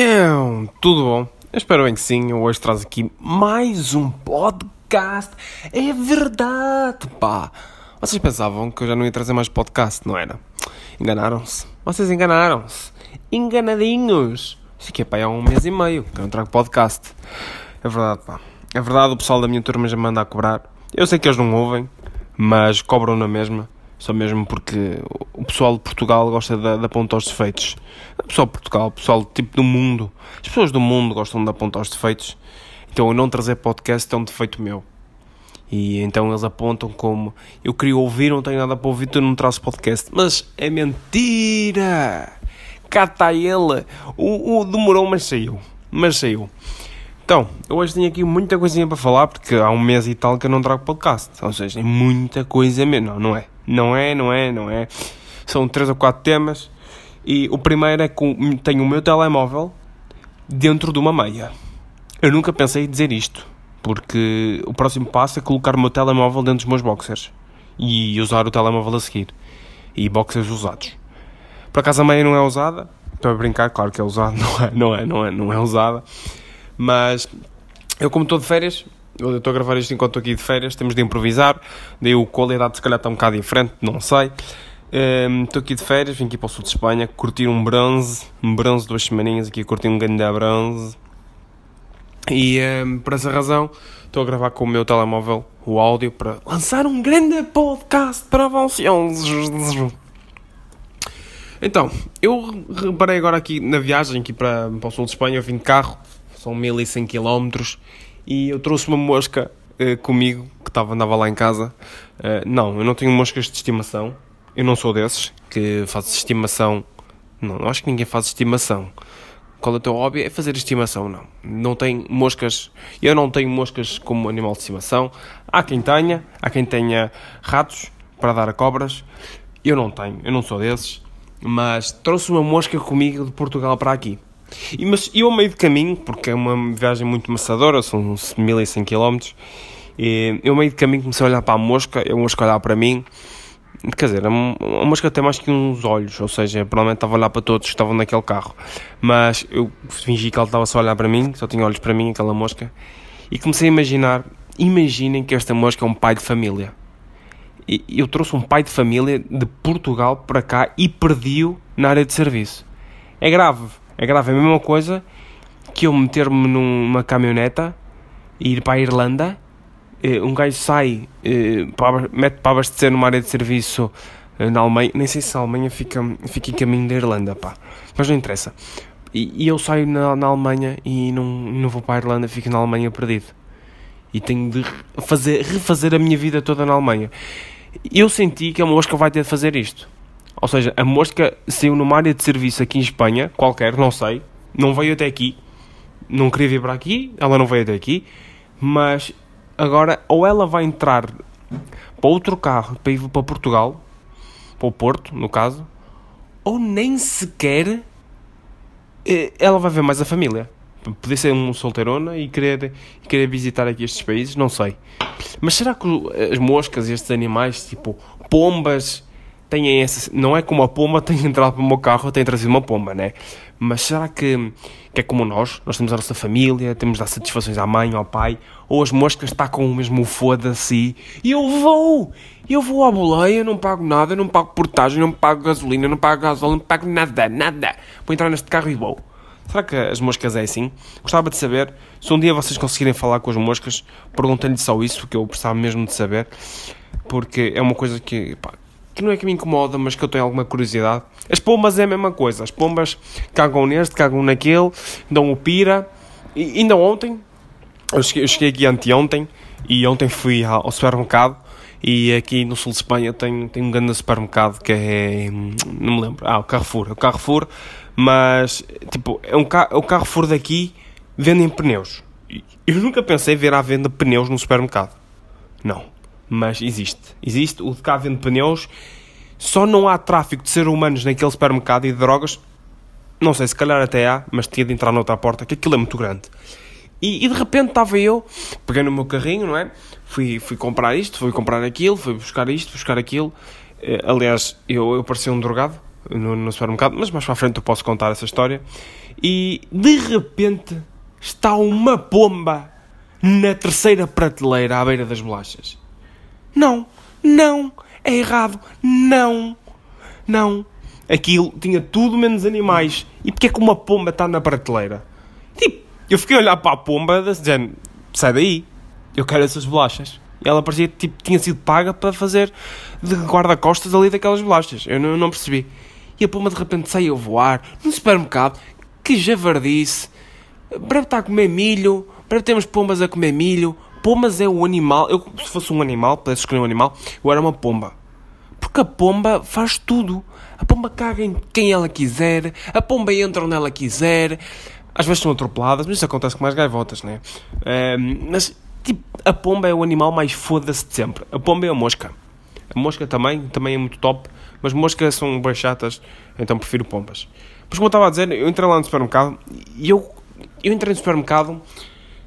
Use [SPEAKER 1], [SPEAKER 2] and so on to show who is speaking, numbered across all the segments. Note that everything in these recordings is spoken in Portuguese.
[SPEAKER 1] Então, tudo bom? Eu espero bem que sim. Eu hoje traz aqui mais um podcast. É verdade, pá. Vocês pensavam que eu já não ia trazer mais podcast, não era? Enganaram-se. Vocês enganaram-se. Enganadinhos. Isso aqui é pá, há um mês e meio que eu não trago podcast. É verdade, pá. É verdade, o pessoal da minha turma já me manda a cobrar. Eu sei que eles não ouvem, mas cobram na mesma. Só mesmo porque o pessoal de Portugal gosta de, de apontar os defeitos. O pessoal de Portugal, o pessoal tipo do mundo. As pessoas do mundo gostam de apontar os defeitos. Então eu não trazer podcast é um defeito meu. E então eles apontam como eu queria ouvir, não tenho nada para ouvir, tu não trazes podcast. Mas é mentira! Cá está ele! O, o demorou, mas saiu. Mas saiu. Então, hoje tenho aqui muita coisinha para falar, porque há um mês e tal que eu não trago podcast. Ou seja, é muita coisa mesmo. Não, não é. Não é, não é, não é. São três ou quatro temas. E o primeiro é que tenho o meu telemóvel dentro de uma meia. Eu nunca pensei em dizer isto, porque o próximo passo é colocar o meu telemóvel dentro dos meus boxers e usar o telemóvel a seguir. E boxers usados. Por acaso a meia não é usada, estou a brincar, claro que é usada, não é, não é, não é, não é usada. Mas eu, como estou de férias, eu estou a gravar isto enquanto estou aqui de férias, temos de improvisar. Daí a qualidade se calhar está um bocado diferente, não sei. Um, estou aqui de férias, vim aqui para o sul de Espanha curtir um bronze, um bronze duas semaninhas aqui, curtir um grande bronze. E um, por essa razão estou a gravar com o meu telemóvel o áudio para lançar um grande podcast para vocês. Então, eu reparei agora aqui na viagem aqui para, para o sul de Espanha, eu vim de carro, são 1100 km e eu trouxe uma mosca uh, comigo que estava andava lá em casa. Uh, não, eu não tenho moscas de estimação. Eu não sou desses que faz estimação. Não, acho que ninguém faz estimação. Qual é o teu hobby? É fazer estimação, não. Não tem moscas. Eu não tenho moscas como animal de estimação. Há quem tenha, há quem tenha ratos para dar a cobras. Eu não tenho, eu não sou desses. Mas trouxe uma mosca comigo de Portugal para aqui. E, mas eu, a meio de caminho, porque é uma viagem muito maçadora, são 1100 km, e eu, a meio de caminho, comecei a olhar para a mosca, a mosca olhar para mim. Quer dizer, a mosca tem mais que uns olhos, ou seja, provavelmente estava a olhar para todos que estavam naquele carro. Mas eu fingi que ela estava só a olhar para mim, só tinha olhos para mim, aquela mosca. E comecei a imaginar, imaginem que esta mosca é um pai de família. E eu trouxe um pai de família de Portugal para cá e perdi-o na área de serviço. É grave, é grave, é a mesma coisa que eu meter-me numa caminhoneta e ir para a Irlanda. Eh, um gajo sai, eh, mete para abastecer numa área de serviço eh, na Alemanha. Nem sei se a Alemanha fica, fica em caminho da Irlanda, pá. Mas não interessa. E, eu saio na, na, Alemanha e não, não vou para a Irlanda, fico na Alemanha perdido. E tenho de fazer, refazer a minha vida toda na Alemanha. Eu senti que a mosca vai ter de fazer isto. Ou seja, a mosca saiu numa área de serviço aqui em Espanha, qualquer, não sei, não veio até aqui, não queria vir para aqui, ela não veio até aqui, mas agora ou ela vai entrar para outro carro para ir para Portugal, para o Porto, no caso, ou nem sequer eh, ela vai ver mais a família. Poder ser um solteirona e querer, querer visitar aqui estes países, não sei. Mas será que as moscas, estes animais, tipo pombas, têm essa. Não é como a pomba tem entrado para o meu carro, tem trazido uma pomba, né? Mas será que, que é como nós? Nós temos a nossa família, temos de dar satisfações à mãe, ao pai, ou as moscas está com o mesmo foda-se e eu vou! Eu vou à boleia, não pago nada, não pago portagem, não pago gasolina, não pago gasóleo, não pago nada, nada. Vou entrar neste carro e vou. Será que as moscas é assim? Gostava de saber. Se um dia vocês conseguirem falar com as moscas, perguntem-lhe só isso, que eu precisava mesmo de saber. Porque é uma coisa que, pá, que não é que me incomoda, mas que eu tenho alguma curiosidade. As pombas é a mesma coisa. As pombas cagam neste, cagam naquele, dão o pira. E ainda ontem, eu cheguei, eu cheguei aqui anteontem, e ontem fui ao supermercado. E aqui no sul de Espanha tem, tem um grande supermercado que é. Não me lembro. Ah, o Carrefour. É o Carrefour, mas. Tipo, é um, é o Carrefour daqui vendem pneus. Eu nunca pensei ver à venda pneus no supermercado. Não mas existe. Existe, o de cá vende pneus, só não há tráfico de seres humanos naquele supermercado e de drogas, não sei, se calhar até há, mas tinha de entrar noutra porta, que aquilo é muito grande. E, e de repente estava eu, peguei no meu carrinho, não é? Fui, fui comprar isto, fui comprar aquilo, fui buscar isto, buscar aquilo. Eh, aliás, eu, eu parecia um drogado no, no supermercado, mas mais para a frente eu posso contar essa história. e de repente está uma pomba na terceira prateleira à beira das bolachas. Não, não, é errado, não, não. Aquilo tinha tudo menos animais. E porque é que uma pomba está na prateleira? Tipo, eu fiquei a olhar para a pomba, dizendo, sai daí, eu quero essas bolachas. E ela parecia tipo, tinha sido paga para fazer de guarda-costas ali daquelas bolachas. Eu não, não percebi. E a pomba de repente saiu a voar no supermercado. Que javardice. Breve está a comer milho. Breve temos pombas a comer milho. Pombas é o animal. Eu, se fosse um animal, pudesse escolher um animal, eu era uma pomba. Porque a pomba faz tudo. A pomba caga em quem ela quiser. A pomba entra onde ela quiser. Às vezes são atropeladas, mas isso acontece com mais gaivotas, né? Um, mas, tipo, a pomba é o animal mais foda-se de sempre. A pomba é a mosca. A mosca também, também é muito top. Mas moscas são bem chatas, então prefiro pombas. Mas como eu estava a dizer, eu entrei lá no supermercado e eu, eu entrei no supermercado.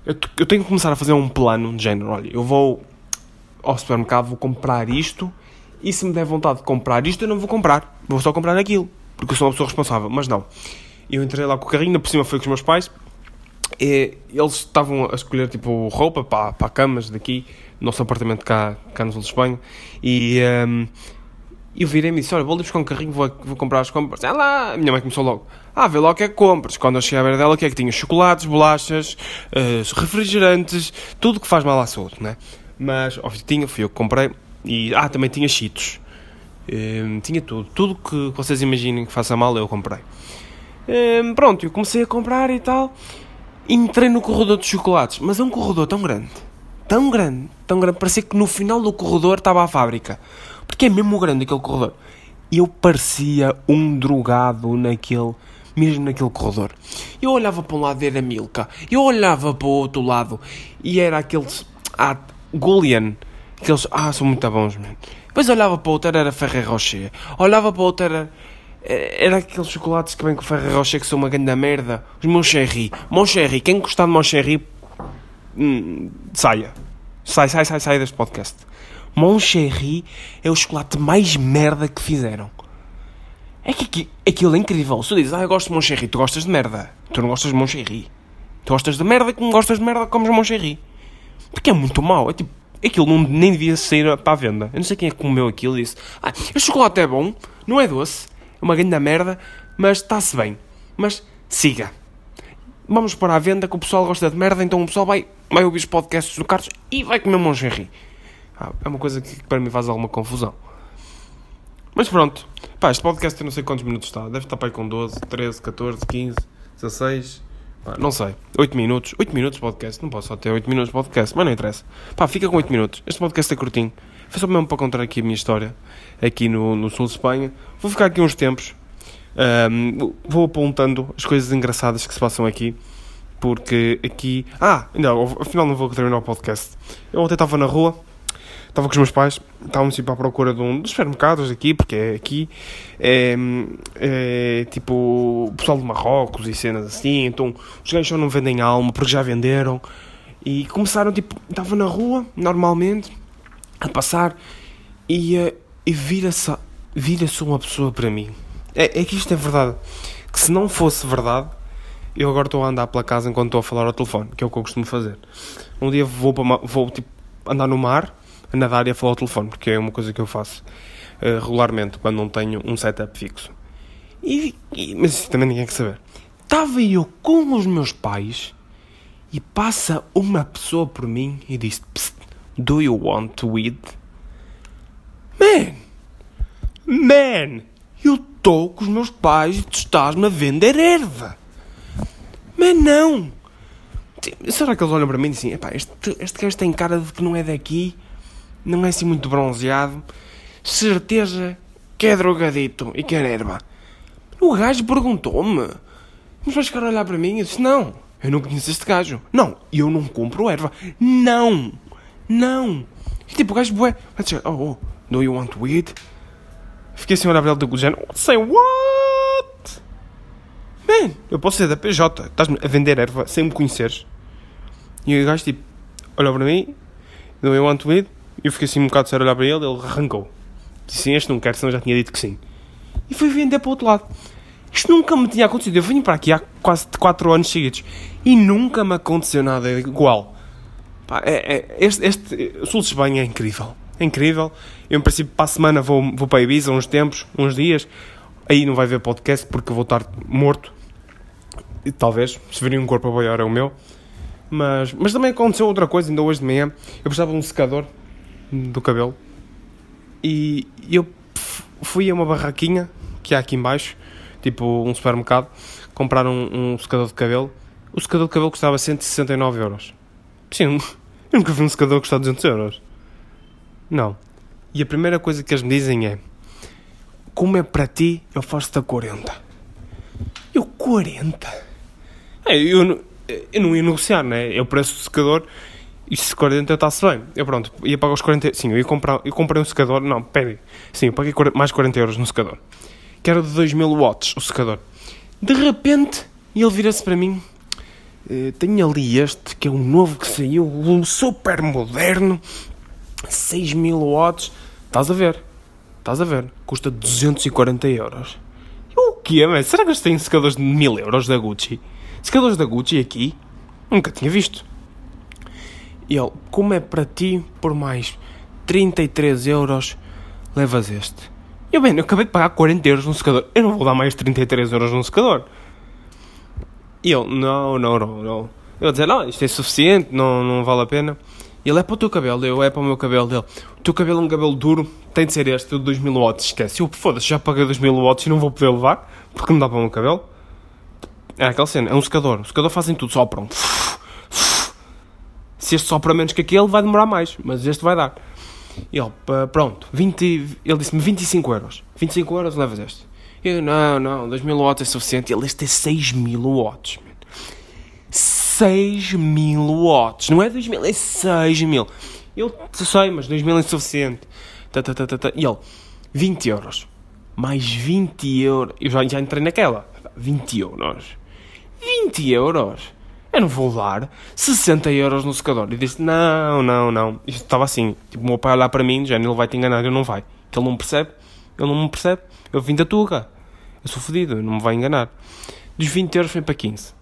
[SPEAKER 1] Eu, eu tenho que começar a fazer um plano de género. Olha, eu vou ao supermercado, vou comprar isto. E se me der vontade de comprar isto, eu não vou comprar. Vou só comprar aquilo. Porque eu sou uma pessoa responsável. Mas não. Eu entrei lá com o carrinho, por cima foi com os meus pais. E eles estavam a escolher tipo roupa para, para camas daqui, no nosso apartamento cá, cá no sul de Espanha. E. Um, e eu virei-me e disse: Olha, vou ali buscar um carrinho, vou, vou comprar as compras. Ah lá, a minha mãe começou logo: Ah, vê lá o que é que compras. Quando eu cheguei à beira dela, o que é que tinha? Chocolates, bolachas, uh, refrigerantes, tudo que faz mal à saúde, né? Mas, óbvio, tinha, fui eu que comprei. E, ah, também tinha cheetos. Uh, tinha tudo. Tudo que vocês imaginem que faça mal, eu comprei. Uh, pronto, eu comecei a comprar e tal. Entrei no corredor de chocolates, mas é um corredor tão grande, tão grande, tão grande, parecia que no final do corredor estava a fábrica. Porque é mesmo grande aquele corredor. Eu parecia um drogado naquele, mesmo naquele corredor. Eu olhava para um lado e era Milka. Eu olhava para o outro lado e era aqueles. Ah, Gullian. Aqueles. Ah, são muito bons, mano. Depois olhava para o outro era Ferrer Rocher. Olhava para o outro era. Era aqueles chocolates que vêm com Ferrer Rocher que são uma grande merda. Os Moncherry. Moncherry. Quem gostar de Moncherry. Hum, saia. Sai, sai, sai, sai deste podcast. Moncherry é o chocolate mais merda que fizeram. É que aquilo é incrível. Se tu dizes, ah, eu gosto de Moncherry, tu gostas de merda. Tu não gostas de Moncherry. Tu gostas de merda, como gostas de merda, comes Moncherry. Porque é muito mau. É tipo, aquilo não, nem devia sair para a venda. Eu não sei quem é que comeu aquilo e disse, ah, este chocolate é bom, não é doce, é uma grande merda, mas está-se bem. Mas siga. Vamos para a venda que o pessoal gosta de merda, então o pessoal vai, vai ouvir os podcasts do Carlos e vai comer Moncherry. Ah, é uma coisa que para mim faz alguma confusão. Mas pronto. Pá, este podcast eu não sei quantos minutos está. Deve estar para aí com 12, 13, 14, 15, 16. Pá, não sei. 8 minutos. 8 minutos de podcast. Não posso só ter 8 minutos de podcast. Mas não interessa. Pá, fica com 8 minutos. Este podcast é curtinho. Foi só mesmo para contar aqui a minha história. Aqui no, no sul de Espanha. Vou ficar aqui uns tempos. Um, vou apontando as coisas engraçadas que se passam aqui. Porque aqui. Ah, não, afinal não vou terminar o podcast. Eu ontem estava na rua estava com os meus pais, estávamos tipo à procura de um dos supermercados aqui, porque é aqui é, é tipo pessoal de Marrocos e cenas assim, então os gajos só não vendem alma porque já venderam e começaram tipo, estava na rua normalmente a passar e, uh, e vira-se vira uma pessoa para mim. É, é que isto é verdade. Que se não fosse verdade, eu agora estou a andar pela casa enquanto estou a falar ao telefone, que é o que eu costumo fazer. Um dia vou, para, vou tipo, andar no mar a nadar e a falar ao telefone, porque é uma coisa que eu faço uh, regularmente quando não tenho um setup fixo. E, e, mas isso também ninguém quer saber. Estava eu com os meus pais e passa uma pessoa por mim e diz: Do you want to eat? Man! Man! Eu estou com os meus pais e tu estás-me a vender erva! Mas não! Será que eles olham para mim e dizem: este, este gajo tem cara de que não é daqui? Não é assim muito bronzeado, certeza que é drogadito e quer erva. O gajo perguntou-me, mas vais ficar a olhar para mim? Eu disse, não, eu não conheço este gajo. Não, eu não compro erva. Não, não. E tipo, o gajo bué, oh, oh, do you want weed? Fiquei assim a olhar para ele do género, say what? Man, eu posso ser da PJ, estás-me a vender erva sem me conheceres. E o gajo tipo, olhou para mim, do you want weed? Eu fiquei assim um bocado sério a olhar para ele, ele arrancou. Disse sim, este não quer, senão já tinha dito que sim. E foi vender para o outro lado. Isto nunca me tinha acontecido. Eu vim para aqui há quase 4 anos seguidos e nunca me aconteceu nada igual. Pá, é, é, este, este Sul de Espanha é incrível. É incrível. Eu, em princípio, para a semana vou, vou para Ibiza uns tempos, uns dias. Aí não vai ver podcast porque vou estar morto. E, talvez, se virem um corpo a boiar é o meu. Mas, mas também aconteceu outra coisa, ainda hoje de manhã. Eu precisava de um secador do cabelo. E eu fui a uma barraquinha que há aqui embaixo, tipo um supermercado, comprar um, um secador de cabelo. O secador de cabelo custava 169 euros. Sim, eu nunca vi um secador custar 200 euros. Não. E a primeira coisa que eles me dizem é: Como é para ti, eu faço-te a 40. Eu, 40? É, eu, eu não ia negociar, né? Eu preço do secador e se 40 está-se bem. Eu pronto, ia pagar os 40. Sim, eu, ia comprar, eu comprei um secador. Não, pera Sim, eu paguei mais 40 euros no secador. Que era de 2000 watts o secador. De repente, ele vira-se para mim. Uh, tenho ali este, que é um novo que saiu, um super moderno. 6000 watts. Estás a ver? Estás a ver? Custa 240 euros. O que é, Será que eles têm secadores de 1000 euros da Gucci? Secadores da Gucci aqui? Nunca tinha visto. E ele, como é para ti, por mais 33 euros, levas este. Eu, bem, eu acabei de pagar 40 euros no secador. Eu não vou dar mais 33 euros num secador. E ele, não, não, não, não. Eu dizer, não, isto é suficiente, não, não vale a pena. E ele é para o teu cabelo, eu é para o meu cabelo dele. O teu cabelo é um cabelo duro, tem de ser este, de 2000 watts, esquece. Eu, foda-se, já paguei 2000 watts e não vou poder levar, porque não dá para o meu cabelo. É aquela cena, é um secador. O secador fazem tudo, sopram. Se este sopra menos que aquele, vai demorar mais, mas este vai dar. E ele, pronto, 20, ele disse-me 25 euros. 25 euros levas este. Eu, não, não, 2000 watts é suficiente. Ele, este é 6000 watts. 6000 watts. Não é 2000, é 6000. Eu sei, mas 2000 é suficiente. Tá, tá, tá, tá, tá. E ele, 20 euros. Mais 20 euros. Eu já, já entrei naquela. 20 euros. 20 euros? Eu não vou dar 60 euros no secador. E disse: Não, não, não. Isto estava assim. Tipo, o meu pai olhar para mim, já ele vai te enganar, eu não vai. Que ele não percebe. Ele não me percebe. Eu vim da Tuga. Eu sou fodido, não me vai enganar. Dos 20 euros foi para 15.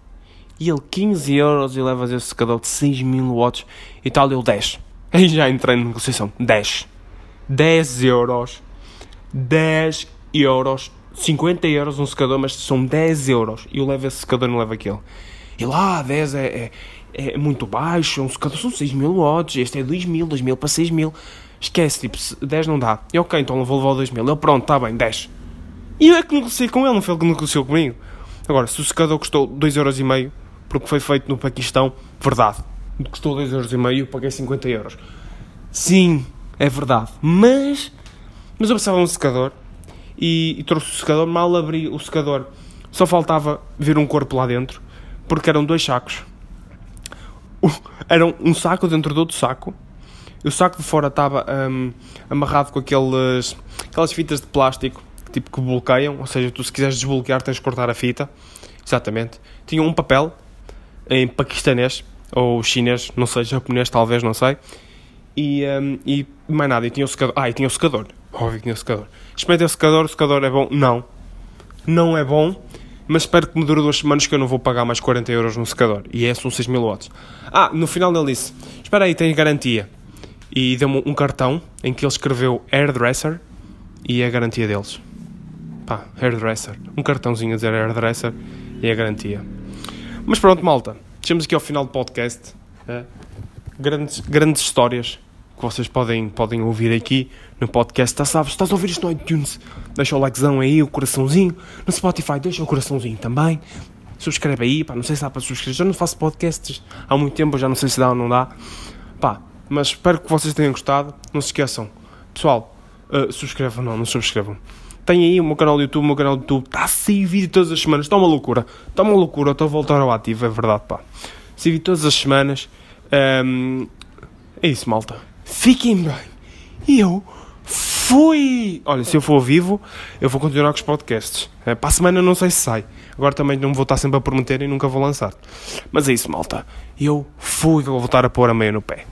[SPEAKER 1] E ele 15 euros e leva esse secador de 6 mil watts e tal, eu 10. Aí já entrei na negociação. 10. 10 euros. 10 euros 50 euros um secador, mas são 10 euros. E eu levo esse secador e não levo aquele. E lá, 10 é, é, é muito baixo, secador são 6 mil watts, este é 2 mil, 2 mil para 6 mil. Esquece, tipo, 10 não dá. E ok, então eu vou levar o 2 mil. Ele, pronto, está bem, 10. E eu é que negociei com ele, não foi ele que negociou comigo. Agora, se o secador custou 2 euros e meio, porque foi feito no Paquistão, verdade. Custou 2 euros e meio, paguei 50 euros. Sim, é verdade. Mas, mas eu precisava de um secador e, e trouxe o secador. Mal abri o secador, só faltava ver um corpo lá dentro, porque eram dois sacos. Era um saco dentro do outro saco. O saco de fora estava um, amarrado com aqueles, aquelas fitas de plástico tipo que bloqueiam, ou seja, tu se quiseres desbloquear tens de cortar a fita. Exatamente. Tinha um papel em paquistanês ou chinês, não sei, japonês talvez, não sei. E, um, e mais nada, e tinha o secador. Ah, e tinha o secador. Óbvio que tinha o secador. Experimentei o secador, o secador é bom? Não. Não é bom, mas espero que me dure duas semanas que eu não vou pagar mais 40 euros no secador. E é, são 6 mil watts. Ah, no final ele disse, espera aí, tem garantia. E deu-me um cartão em que ele escreveu hairdresser e é a garantia deles. Pá, hairdresser. Um cartãozinho a dizer hairdresser e é a garantia. Mas pronto, malta. Chegamos aqui ao final do podcast. É, grandes, grandes histórias que vocês podem, podem ouvir aqui no podcast. Tá, sabes, estás a ouvir isto no iTunes? Deixa o likezão aí, o coraçãozinho. No Spotify, deixa o coraçãozinho também. Subscreve aí, pá, não sei se dá para subscrever. Já não faço podcasts há muito tempo, já não sei se dá ou não dá. Pá, mas espero que vocês tenham gostado. Não se esqueçam, pessoal, uh, subscrevam, não, não subscrevam. Tem aí o meu canal do YouTube, o meu canal do YouTube está a sair vídeo todas as semanas. Está uma loucura, está uma loucura. Estou a voltar ao ativo, é verdade, pá. Sair vídeo todas as semanas. Um, é isso, malta. Fiquem bem. E eu fui! Olha, se eu for vivo, eu vou continuar com os podcasts. É, para a semana não sei se sai. Agora também não vou estar sempre a prometer e nunca vou lançar. Mas é isso, malta. Eu fui, vou voltar a pôr a meia no pé.